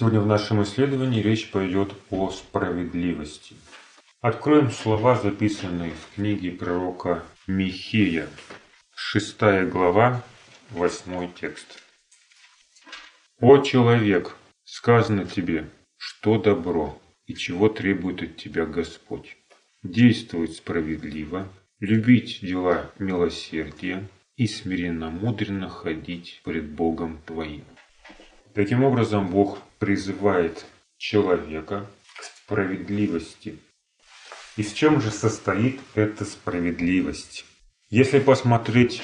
Сегодня в нашем исследовании речь пойдет о справедливости. Откроем слова, записанные в книге пророка Михея, 6 глава, 8 текст. «О человек, сказано тебе, что добро и чего требует от тебя Господь. Действовать справедливо, любить дела милосердия и смиренно-мудренно ходить пред Богом твоим». Таким образом, Бог призывает человека к справедливости. И в чем же состоит эта справедливость? Если посмотреть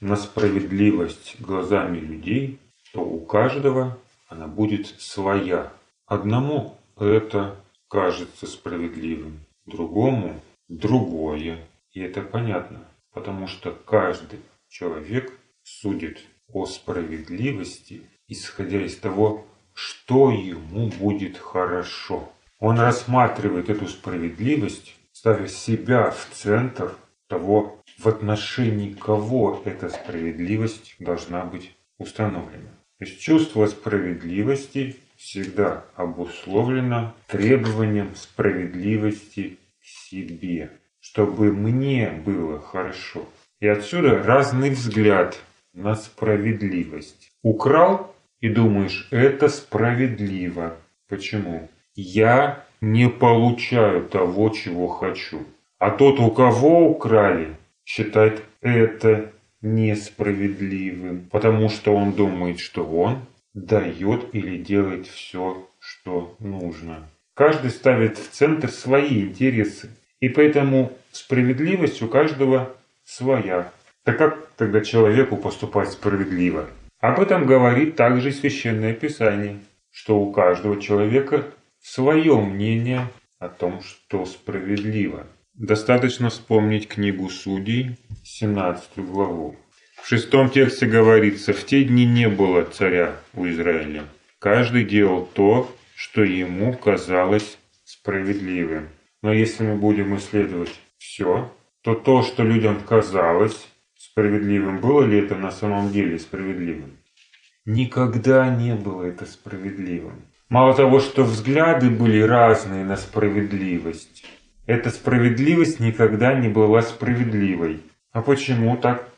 на справедливость глазами людей, то у каждого она будет своя. Одному это кажется справедливым, другому другое. И это понятно, потому что каждый человек судит о справедливости исходя из того, что ему будет хорошо. Он рассматривает эту справедливость, ставя себя в центр того, в отношении кого эта справедливость должна быть установлена. То есть чувство справедливости всегда обусловлено требованием справедливости к себе, чтобы мне было хорошо. И отсюда разный взгляд на справедливость. Украл и думаешь, это справедливо. Почему? Я не получаю того, чего хочу. А тот, у кого украли, считает это несправедливым, потому что он думает, что он дает или делает все, что нужно. Каждый ставит в центр свои интересы, и поэтому справедливость у каждого своя. Так как тогда человеку поступать справедливо? Об этом говорит также Священное Писание, что у каждого человека свое мнение о том, что справедливо. Достаточно вспомнить книгу Судей, 17 главу. В шестом тексте говорится, в те дни не было царя у Израиля. Каждый делал то, что ему казалось справедливым. Но если мы будем исследовать все, то то, что людям казалось справедливым. Было ли это на самом деле справедливым? Никогда не было это справедливым. Мало того, что взгляды были разные на справедливость, эта справедливость никогда не была справедливой. А почему так?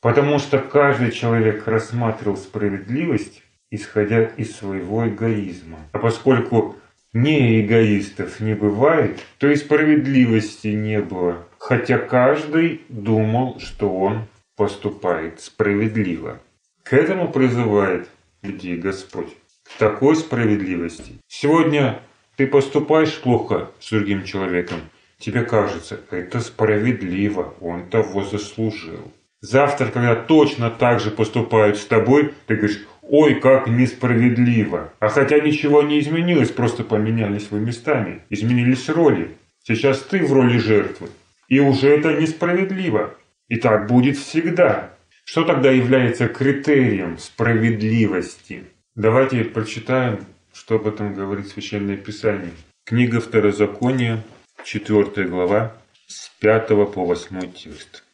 Потому что каждый человек рассматривал справедливость, исходя из своего эгоизма. А поскольку не эгоистов не бывает, то и справедливости не было. Хотя каждый думал, что он поступает справедливо. К этому призывает людей Господь, к такой справедливости. Сегодня ты поступаешь плохо с другим человеком, тебе кажется, это справедливо, он того заслужил. Завтра, когда точно так же поступают с тобой, ты говоришь, ой, как несправедливо. А хотя ничего не изменилось, просто поменялись вы местами, изменились роли. Сейчас ты в роли жертвы. И уже это несправедливо. И так будет всегда. Что тогда является критерием справедливости? Давайте прочитаем, что об этом говорит Священное Писание. Книга Второзакония, 4 глава, с 5 по 8 текст.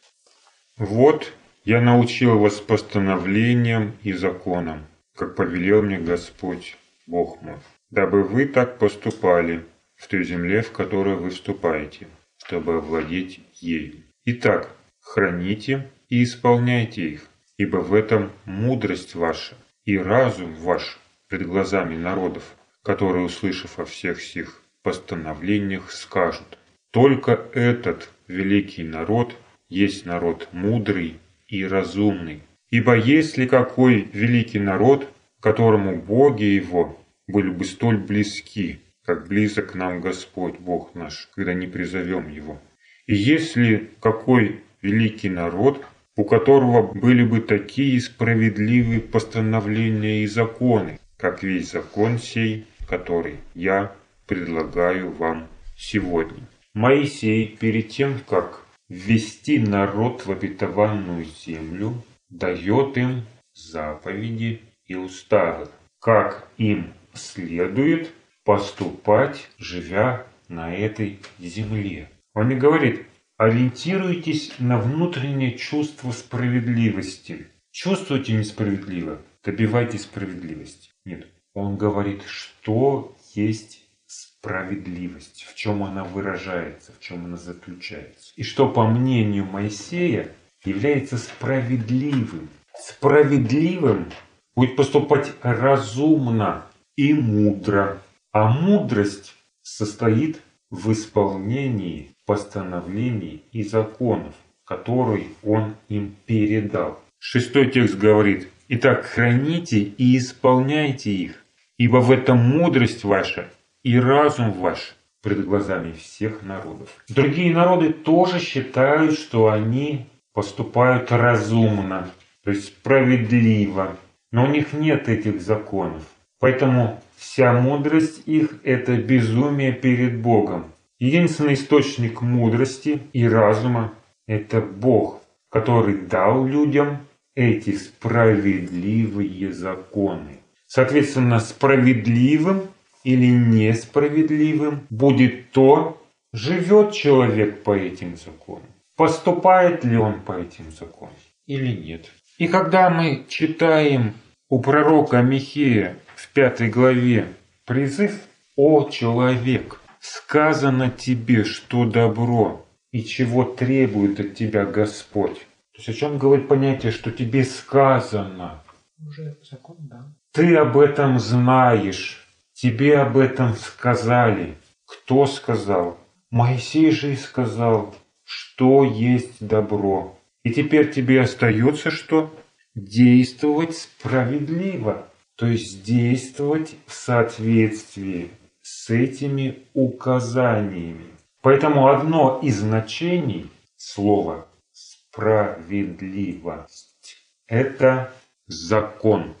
«Вот я научил вас постановлениям и законам, как повелел мне Господь, Бог мой, дабы вы так поступали в той земле, в которую вы вступаете, чтобы овладеть ею. Итак, храните и исполняйте их, ибо в этом мудрость ваша и разум ваш пред глазами народов, которые, услышав о всех сих постановлениях, скажут, только этот великий народ есть народ мудрый и разумный. Ибо если какой великий народ, которому боги его были бы столь близки, как близок нам Господь Бог наш, когда не призовем Его. И если какой великий народ, у которого были бы такие справедливые постановления и законы, как весь закон сей, который я предлагаю вам сегодня. Моисей перед тем, как ввести народ в обетованную землю, дает им заповеди и уставы, как им следует поступать, живя на этой земле. Он не говорит, Ориентируйтесь на внутреннее чувство справедливости. Чувствуете несправедливо? Добивайтесь справедливости. Нет. Он говорит, что есть справедливость, в чем она выражается, в чем она заключается. И что, по мнению Моисея, является справедливым. Справедливым будет поступать разумно и мудро. А мудрость состоит в исполнении постановлений и законов, которые он им передал. Шестой текст говорит, «Итак, храните и исполняйте их, ибо в этом мудрость ваша и разум ваш пред глазами всех народов». Другие народы тоже считают, что они поступают разумно, то есть справедливо, но у них нет этих законов. Поэтому вся мудрость их – это безумие перед Богом. Единственный источник мудрости и разума – это Бог, который дал людям эти справедливые законы. Соответственно, справедливым или несправедливым будет то, живет человек по этим законам. Поступает ли он по этим законам или нет. И когда мы читаем у пророка Михея в пятой главе призыв «О человек, сказано тебе, что добро и чего требует от тебя Господь». То есть о чем говорит понятие, что тебе сказано? Уже закон, да. Ты об этом знаешь, тебе об этом сказали. Кто сказал? Моисей же и сказал, что есть добро. И теперь тебе остается что? действовать справедливо, то есть действовать в соответствии с этими указаниями. Поэтому одно из значений слова «справедливость» – это закон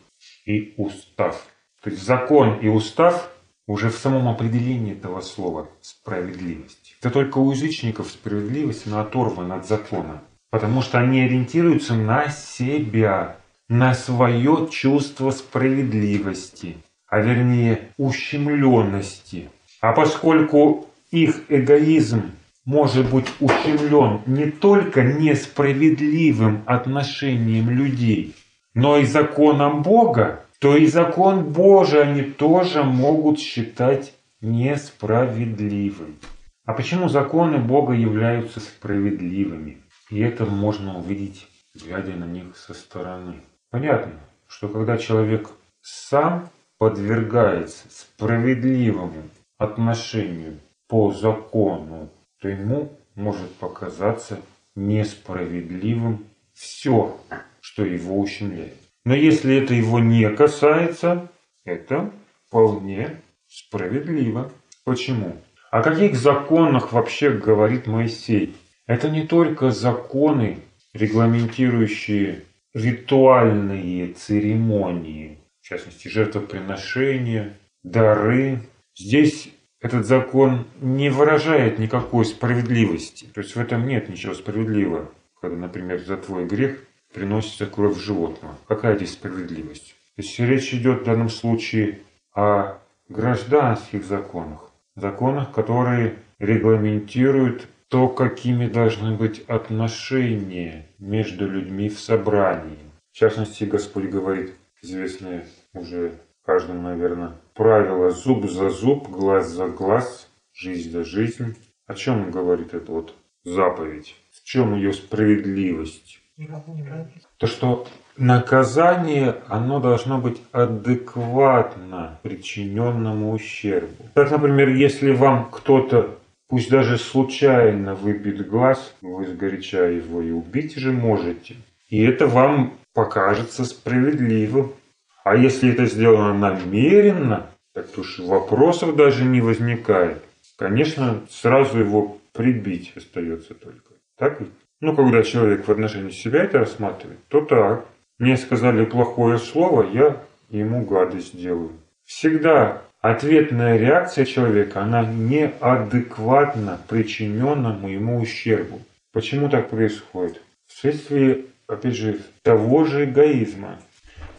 и устав. То есть закон и устав уже в самом определении этого слова «справедливость». Это только у язычников справедливость, она оторвана от закона. Потому что они ориентируются на себя, на свое чувство справедливости, а вернее ущемленности. А поскольку их эгоизм может быть ущемлен не только несправедливым отношением людей, но и законом Бога, то и закон Божий они тоже могут считать несправедливым. А почему законы Бога являются справедливыми? И это можно увидеть, глядя на них со стороны. Понятно, что когда человек сам подвергается справедливому отношению по закону, то ему может показаться несправедливым все, что его ущемляет. Но если это его не касается, это вполне справедливо. Почему? О каких законах вообще говорит Моисей? Это не только законы, регламентирующие ритуальные церемонии, частности жертвоприношения, дары. Здесь этот закон не выражает никакой справедливости. То есть в этом нет ничего справедливого. Когда, например, за твой грех приносится кровь животного. Какая здесь справедливость? То есть речь идет в данном случае о гражданских законах. Законах, которые регламентируют то, какими должны быть отношения между людьми в собрании. В частности, Господь говорит, известное уже каждому, наверное, правило зуб за зуб, глаз за глаз, жизнь за жизнь. О чем он говорит это вот заповедь? В чем ее справедливость? То, что наказание, оно должно быть адекватно причиненному ущербу. Так, например, если вам кто-то Пусть даже случайно выбит глаз, вы сгоряча его и убить же можете. И это вам покажется справедливым. А если это сделано намеренно, так уж вопросов даже не возникает. Конечно, сразу его прибить остается только. Так ведь? Ну, когда человек в отношении себя это рассматривает, то так. Мне сказали плохое слово, я ему гадость делаю. Всегда Ответная реакция человека, она неадекватна причиненному ему ущербу. Почему так происходит? Вследствие, опять же, того же эгоизма.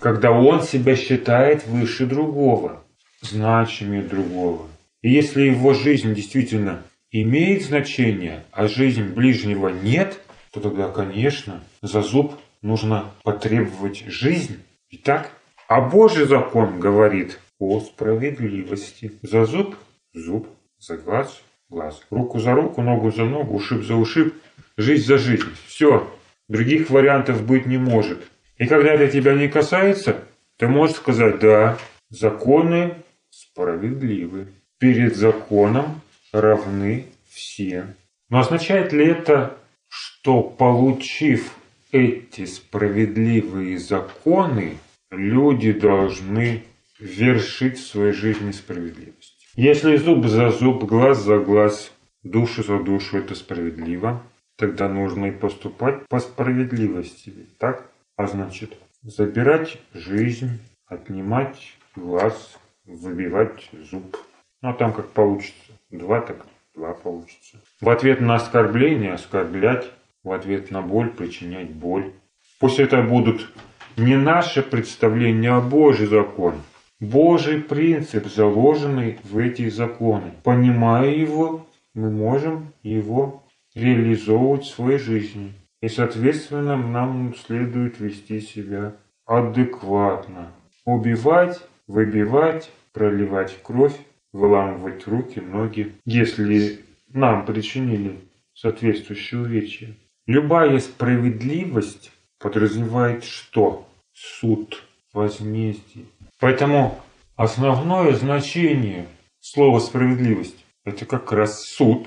Когда он себя считает выше другого, значимее другого. И если его жизнь действительно имеет значение, а жизнь ближнего нет, то тогда, конечно, за зуб нужно потребовать жизнь. Итак, а Божий закон говорит, о справедливости. За зуб – зуб, за глаз – глаз. Руку за руку, ногу за ногу, ушиб за ушиб, жизнь за жизнь. Все, других вариантов быть не может. И когда это тебя не касается, ты можешь сказать, да, законы справедливы. Перед законом равны все. Но означает ли это, что получив эти справедливые законы, люди должны вершить в своей жизни справедливость? Если зуб за зуб, глаз за глаз, душу за душу это справедливо, тогда нужно и поступать по справедливости. Так? А значит, забирать жизнь, отнимать глаз, выбивать зуб. Ну а там как получится. Два так два получится. В ответ на оскорбление оскорблять, в ответ на боль причинять боль. Пусть это будут не наши представления, а Божий закон – Божий принцип, заложенный в эти законы. Понимая его, мы можем его реализовывать в своей жизни. И, соответственно, нам следует вести себя адекватно. Убивать, выбивать, проливать кровь, выламывать руки, ноги, если нам причинили соответствующее увечье. Любая справедливость подразумевает что? Суд, возмездие. Поэтому основное значение слова «справедливость» – это как раз суд.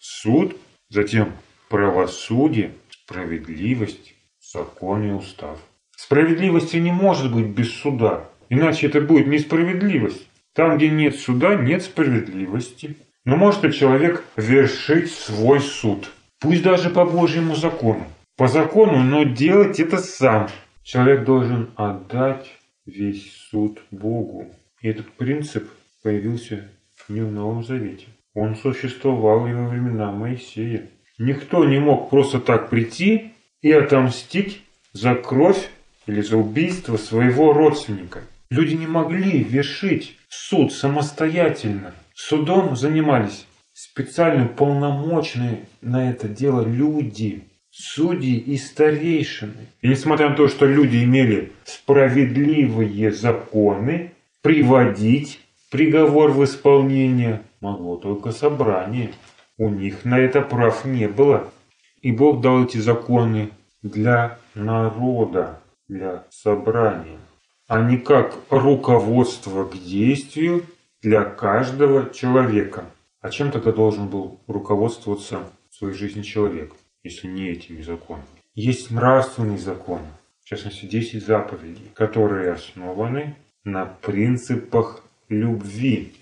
Суд, затем правосудие, справедливость, закон и устав. Справедливости не может быть без суда, иначе это будет несправедливость. Там, где нет суда, нет справедливости. Но может ли человек вершить свой суд? Пусть даже по Божьему закону. По закону, но делать это сам. Человек должен отдать весь суд Богу. И этот принцип появился не в Новом Завете. Он существовал и во времена Моисея. Никто не мог просто так прийти и отомстить за кровь или за убийство своего родственника. Люди не могли вершить суд самостоятельно. Судом занимались специально полномочные на это дело люди судьи и старейшины. И несмотря на то, что люди имели справедливые законы, приводить приговор в исполнение могло только собрание. У них на это прав не было. И Бог дал эти законы для народа, для собрания, а не как руководство к действию для каждого человека. А чем тогда должен был руководствоваться в своей жизни человек? если не этими законами. Есть нравственный закон, в частности 10 заповедей, которые основаны на принципах любви.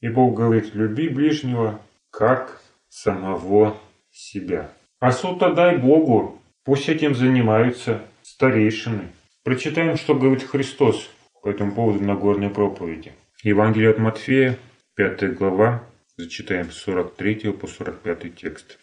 И Бог говорит, люби ближнего как самого себя. А суд отдай Богу, пусть этим занимаются старейшины. Прочитаем, что говорит Христос по этому поводу на горной проповеди. Евангелие от Матфея, 5 глава, зачитаем с 43 по 45 текст.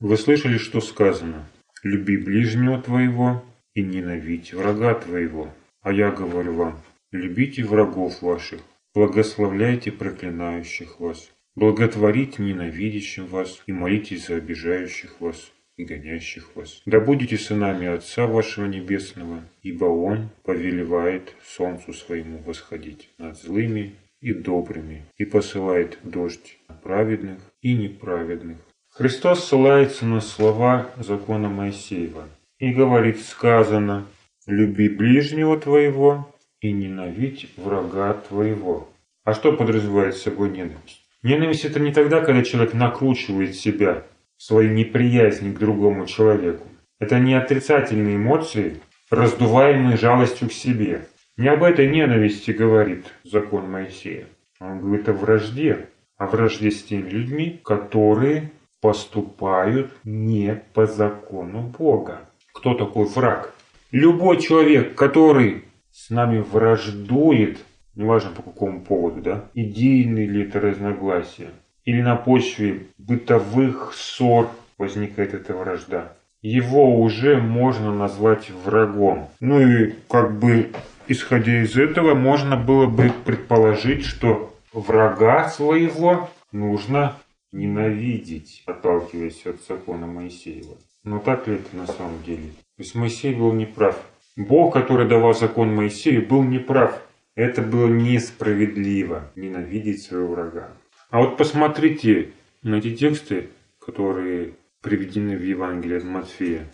Вы слышали, что сказано? Люби ближнего твоего и ненавидь врага твоего. А я говорю вам, любите врагов ваших, благословляйте проклинающих вас, благотворите ненавидящим вас и молитесь за обижающих вас и гонящих вас. Да будете сынами Отца вашего Небесного, ибо Он повелевает солнцу своему восходить над злыми и добрыми и посылает дождь на праведных и неправедных. Христос ссылается на слова закона Моисеева и говорит сказано «Люби ближнего твоего и ненавидь врага твоего». А что подразумевает собой ненависть? Ненависть это не тогда, когда человек накручивает себя своей неприязни к другому человеку. Это не отрицательные эмоции, раздуваемые жалостью к себе. Не об этой ненависти говорит закон Моисея. Он говорит о вражде, о вражде с теми людьми, которые поступают не по закону Бога. Кто такой враг? Любой человек, который с нами враждует, неважно по какому поводу, да, идейные ли это разногласия, или на почве бытовых ссор возникает эта вражда, его уже можно назвать врагом. Ну и как бы исходя из этого можно было бы предположить, что врага своего нужно ненавидеть, отталкиваясь от закона Моисеева. Но так ли это на самом деле? То есть Моисей был неправ. Бог, который давал закон Моисею, был неправ. Это было несправедливо ненавидеть своего врага. А вот посмотрите на эти тексты, которые приведены в Евангелии от Матфея,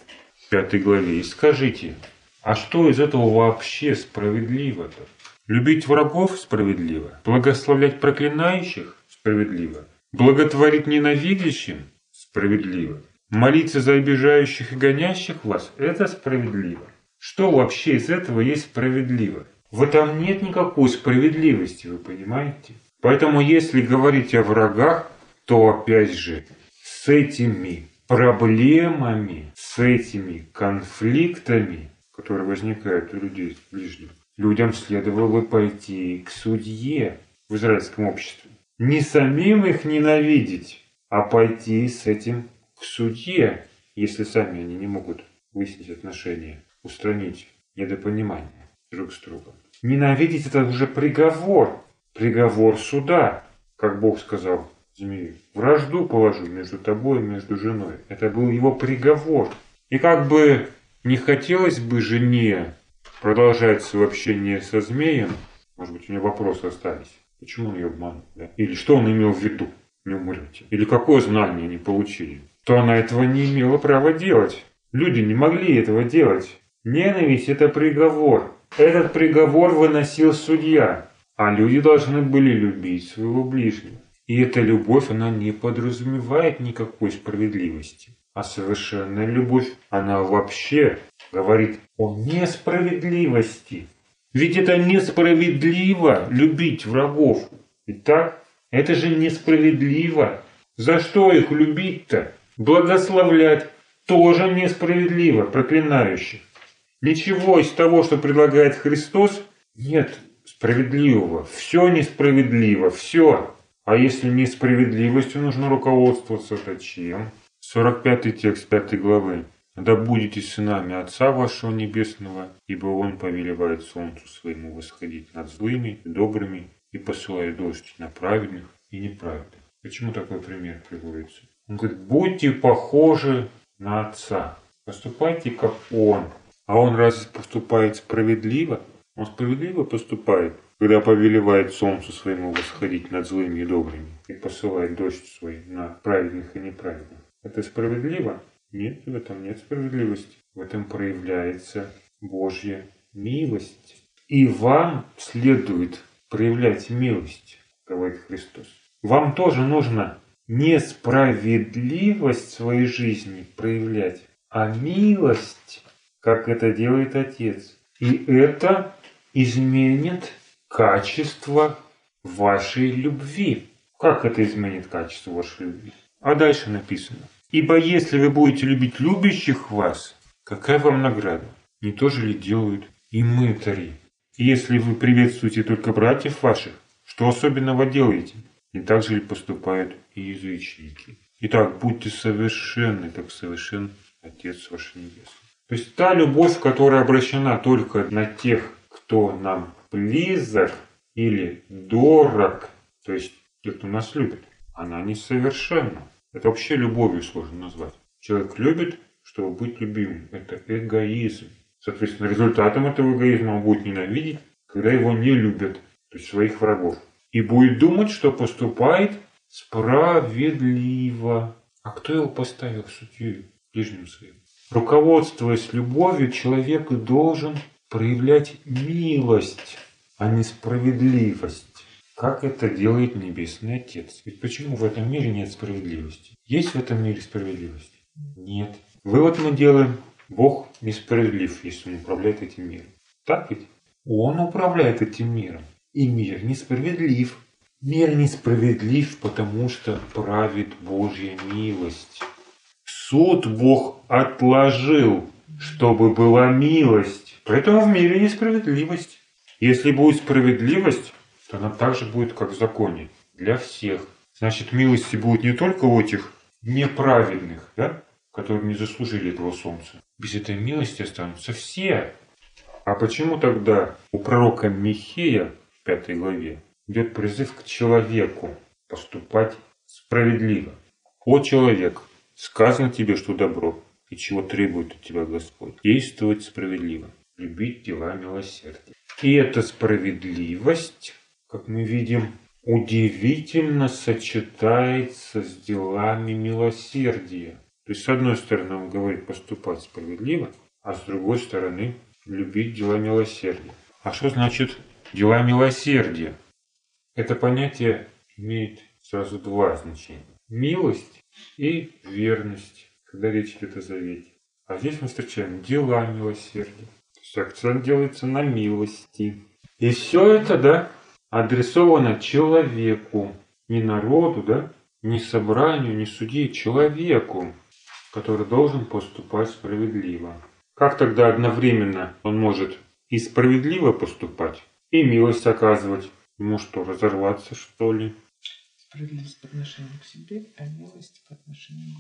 5 главе, и скажите, а что из этого вообще справедливо-то? Любить врагов справедливо, благословлять проклинающих справедливо, благотворить ненавидящим справедливо, молиться за обижающих и гонящих вас – это справедливо. Что вообще из этого есть справедливо? В этом нет никакой справедливости, вы понимаете? Поэтому если говорить о врагах, то опять же с этими проблемами, с этими конфликтами, которые возникают у людей ближних, людям следовало бы пойти к судье в израильском обществе. Не самим их ненавидеть, а пойти с этим к судье, если сами они не могут выяснить отношения, устранить недопонимание друг с другом. Ненавидеть это уже приговор, приговор суда, как Бог сказал змею. Вражду положу между тобой и между женой. Это был его приговор. И как бы не хотелось бы жене продолжать свое общение со змеем, может быть, у нее вопросы остались. Почему он ее обманул? Да? Или что он имел в виду? Не умрете. Или какое знание они получили? То она этого не имела права делать. Люди не могли этого делать. Ненависть – это приговор. Этот приговор выносил судья. А люди должны были любить своего ближнего. И эта любовь, она не подразумевает никакой справедливости. А совершенная любовь, она вообще говорит о несправедливости. Ведь это несправедливо любить врагов. Итак, это же несправедливо. За что их любить-то? Благословлять тоже несправедливо, проклинающих. Ничего из того, что предлагает Христос, нет справедливого. Все несправедливо, все. А если несправедливостью нужно руководствоваться, то чем? 45 текст 5 главы. «Да будете сынами Отца вашего Небесного, ибо Он повелевает солнцу своему восходить над злыми и добрыми и посылает дождь на праведных и неправедных». Почему такой пример приводится? Он говорит, будьте похожи на Отца, поступайте как Он. А Он разве поступает справедливо? Он справедливо поступает, когда повелевает солнцу своему восходить над злыми и добрыми и посылает дождь свой на праведных и неправедных. Это справедливо? Нет, в этом нет справедливости. В этом проявляется Божья милость. И вам следует проявлять милость, говорит Христос. Вам тоже нужно несправедливость своей жизни проявлять, а милость, как это делает Отец. И это изменит качество вашей любви. Как это изменит качество вашей любви? А дальше написано. Ибо если вы будете любить любящих вас, какая вам награда? Не то же ли делают и мытари? И если вы приветствуете только братьев ваших, что особенного делаете? Не так же ли поступают и язычники? Итак, будьте совершенны, как совершен Отец ваш Небесный. То есть та любовь, которая обращена только на тех, кто нам близок или дорог, то есть те, кто нас любит, она несовершенна. Это вообще любовью сложно назвать. Человек любит, чтобы быть любимым. Это эгоизм. Соответственно, результатом этого эгоизма он будет ненавидеть, когда его не любят, то есть своих врагов. И будет думать, что поступает справедливо. А кто его поставил судьей ближним своим? Руководствуясь любовью, человек должен проявлять милость, а не справедливость. Как это делает Небесный Отец? Ведь почему в этом мире нет справедливости? Есть в этом мире справедливость? Нет. Вывод мы делаем, Бог несправедлив, если Он управляет этим миром. Так ведь? Он управляет этим миром. И мир несправедлив. Мир несправедлив, потому что правит Божья милость. Суд Бог отложил, чтобы была милость. Поэтому в мире несправедливость. Если будет справедливость, то она также будет как в законе для всех. Значит, милости будет не только у этих неправедных, да, которые не заслужили этого солнца. Без этой милости останутся все. А почему тогда у пророка Михея в пятой главе идет призыв к человеку поступать справедливо? О человек, сказано тебе, что добро, и чего требует от тебя Господь. Действовать справедливо, любить дела милосердия. И эта справедливость, как мы видим, удивительно сочетается с делами милосердия. То есть, с одной стороны, он говорит поступать справедливо, а с другой стороны, любить дела милосердия. А что значит дела милосердия? Это понятие имеет сразу два значения. Милость и верность, когда речь идет о завете. А здесь мы встречаем дела милосердия. То есть акцент делается на милости. И все это, да, адресовано человеку, не народу, да, не собранию, не судье, человеку, который должен поступать справедливо. Как тогда одновременно он может и справедливо поступать, и милость оказывать? Ему что, разорваться, что ли? Справедливость по отношению к себе, а милость по отношению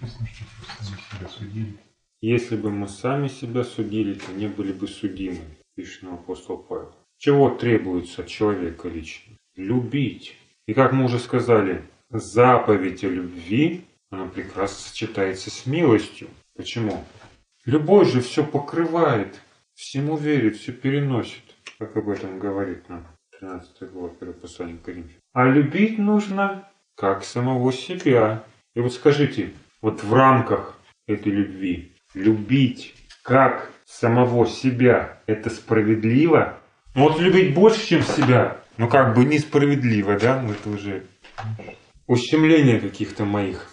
к другим. Если бы мы сами себя судили, то не были бы судимы, пишет нам апостол Павел. Чего требуется от человека лично? Любить. И как мы уже сказали, заповедь о любви, она прекрасно сочетается с милостью. Почему? Любовь же все покрывает, всему верит, все переносит, как об этом говорит нам 13 глава 1 послания к Коринфянам. А любить нужно как самого себя. И вот скажите, вот в рамках этой любви, любить как самого себя, это справедливо? Ну вот любить больше, чем себя, ну как бы несправедливо, да? Ну, это уже ущемление каких-то моих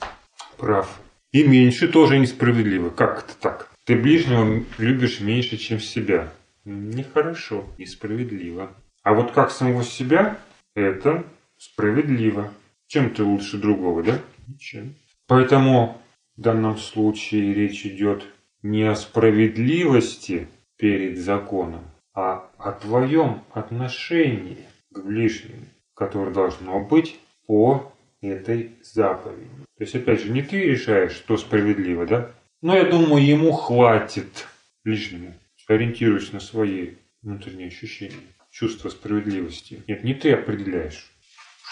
прав. И меньше тоже несправедливо. Как это так? Ты ближнего любишь меньше, чем себя. Нехорошо, несправедливо. А вот как самого себя, это справедливо. Чем ты лучше другого, да? Ничем. Поэтому в данном случае речь идет не о справедливости перед законом, а о твоем отношении к ближнему, которое должно быть по этой заповеди. То есть, опять же, не ты решаешь, что справедливо, да? Но я думаю, ему хватит ближнему, ориентируясь на свои внутренние ощущения, чувство справедливости. Нет, не ты определяешь,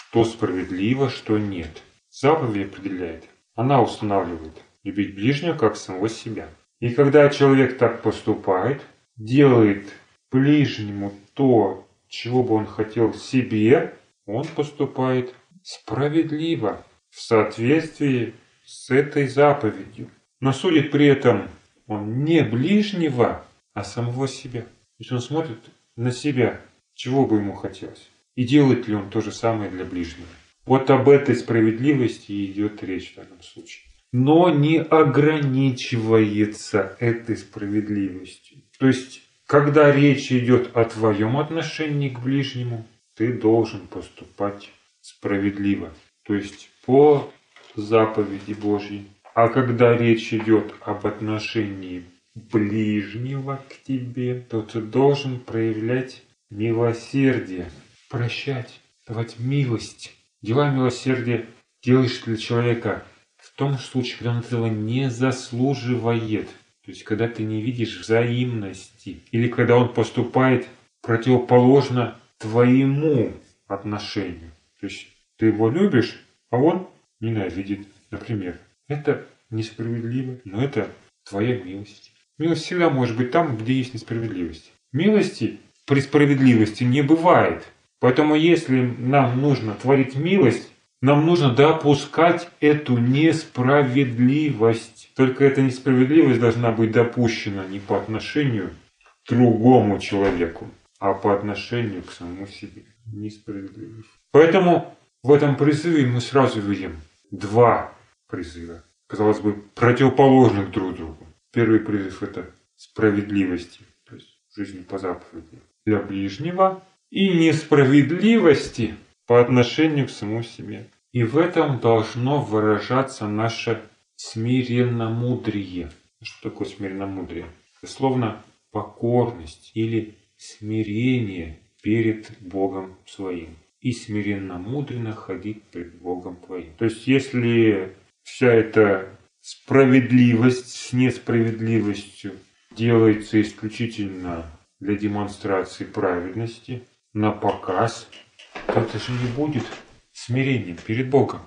что справедливо, что нет. Заповедь определяет. Она устанавливает любить ближнего как самого себя. И когда человек так поступает, делает ближнему то, чего бы он хотел себе, он поступает справедливо, в соответствии с этой заповедью. Но судит при этом он не ближнего, а самого себя. То есть он смотрит на себя, чего бы ему хотелось. И делает ли он то же самое для ближнего. Вот об этой справедливости идет речь в данном случае. Но не ограничивается этой справедливостью. То есть когда речь идет о твоем отношении к ближнему, ты должен поступать справедливо, то есть по заповеди Божьей. А когда речь идет об отношении ближнего к тебе, то ты должен проявлять милосердие, прощать, давать милость. Дела милосердия делаешь для человека в том случае, когда он этого не заслуживает – то есть, когда ты не видишь взаимности, или когда он поступает противоположно твоему отношению. То есть, ты его любишь, а он ненавидит, например. Это несправедливо, но это твоя милость. Милость всегда может быть там, где есть несправедливость. Милости при справедливости не бывает. Поэтому если нам нужно творить милость, нам нужно допускать эту несправедливость. Только эта несправедливость должна быть допущена не по отношению к другому человеку, а по отношению к самому себе. Несправедливость. Поэтому в этом призыве мы сразу видим два призыва. Казалось бы, противоположных друг другу. Первый призыв – это справедливости, то есть жизнь по заповеди для ближнего, и несправедливости по отношению к самому себе. И в этом должно выражаться наше смиренномудрие. Что такое смиренномудрие? Словно покорность или смирение перед Богом своим. И смиренно-мудренно ходить пред Богом твоим. То есть, если вся эта справедливость с несправедливостью делается исключительно для демонстрации праведности, на показ, это же не будет смирением перед Богом.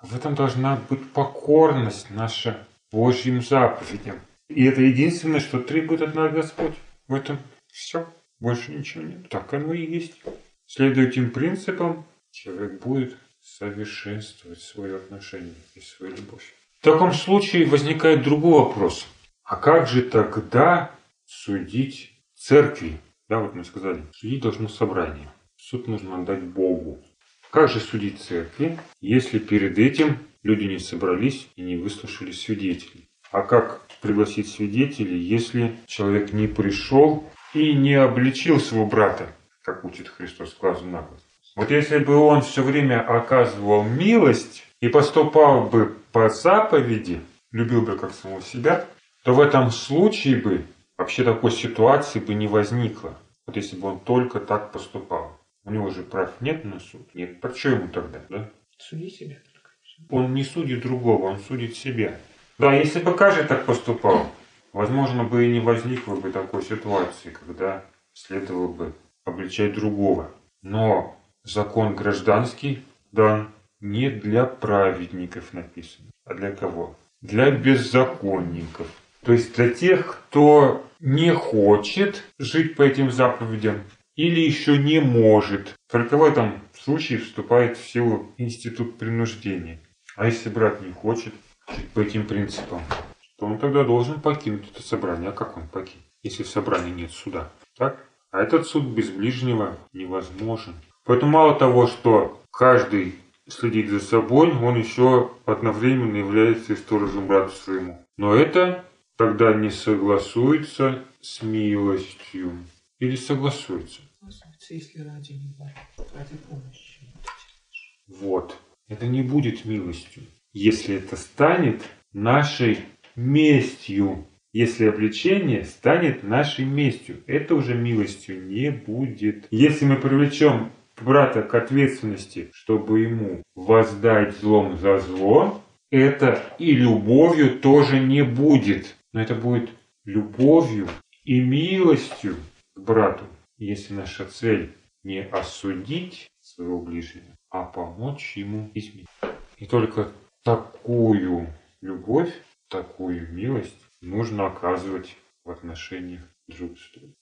В этом должна быть покорность наша Божьим заповедям. И это единственное, что требует от нас Господь. В этом все. Больше ничего нет. Так оно и есть. Следуя этим принципам, человек будет совершенствовать свое отношение и свою любовь. В таком случае возникает другой вопрос. А как же тогда судить церкви? Да, вот мы сказали, судить должно собрание. Суд нужно отдать Богу. Как же судить церкви, если перед этим люди не собрались и не выслушали свидетелей? А как пригласить свидетелей, если человек не пришел и не обличил своего брата, как учит Христос глазу на глаз? Вот если бы он все время оказывал милость и поступал бы по заповеди, любил бы как самого себя, то в этом случае бы вообще такой ситуации бы не возникло. Вот если бы он только так поступал. У него же прав нет на суд. Нет. Про что ему тогда, да? Суди себя только. Он не судит другого, он судит себя. Да, если бы каждый так поступал, возможно бы и не возникло бы такой ситуации, когда следовало бы обличать другого. Но закон гражданский дан не для праведников написан, а для кого? Для беззаконников. То есть для тех, кто не хочет жить по этим заповедям или еще не может. Только в этом случае вступает в силу институт принуждения. А если брат не хочет жить по этим принципам, то он тогда должен покинуть это собрание. А как он покинет, если в собрании нет суда? Так? А этот суд без ближнего невозможен. Поэтому мало того, что каждый следит за собой, он еще одновременно является и сторожем брату своему. Но это тогда не согласуется с милостью. Или согласуется. Согласуется, если ради него, ради помощи. Вот. Это не будет милостью, если это станет нашей местью. Если обличение станет нашей местью, это уже милостью не будет. Если мы привлечем брата к ответственности, чтобы ему воздать злом за зло, это и любовью тоже не будет. Но это будет любовью и милостью к брату, если наша цель не осудить своего ближнего, а помочь ему изменить. И только такую любовь, такую милость нужно оказывать в отношениях друг с другом.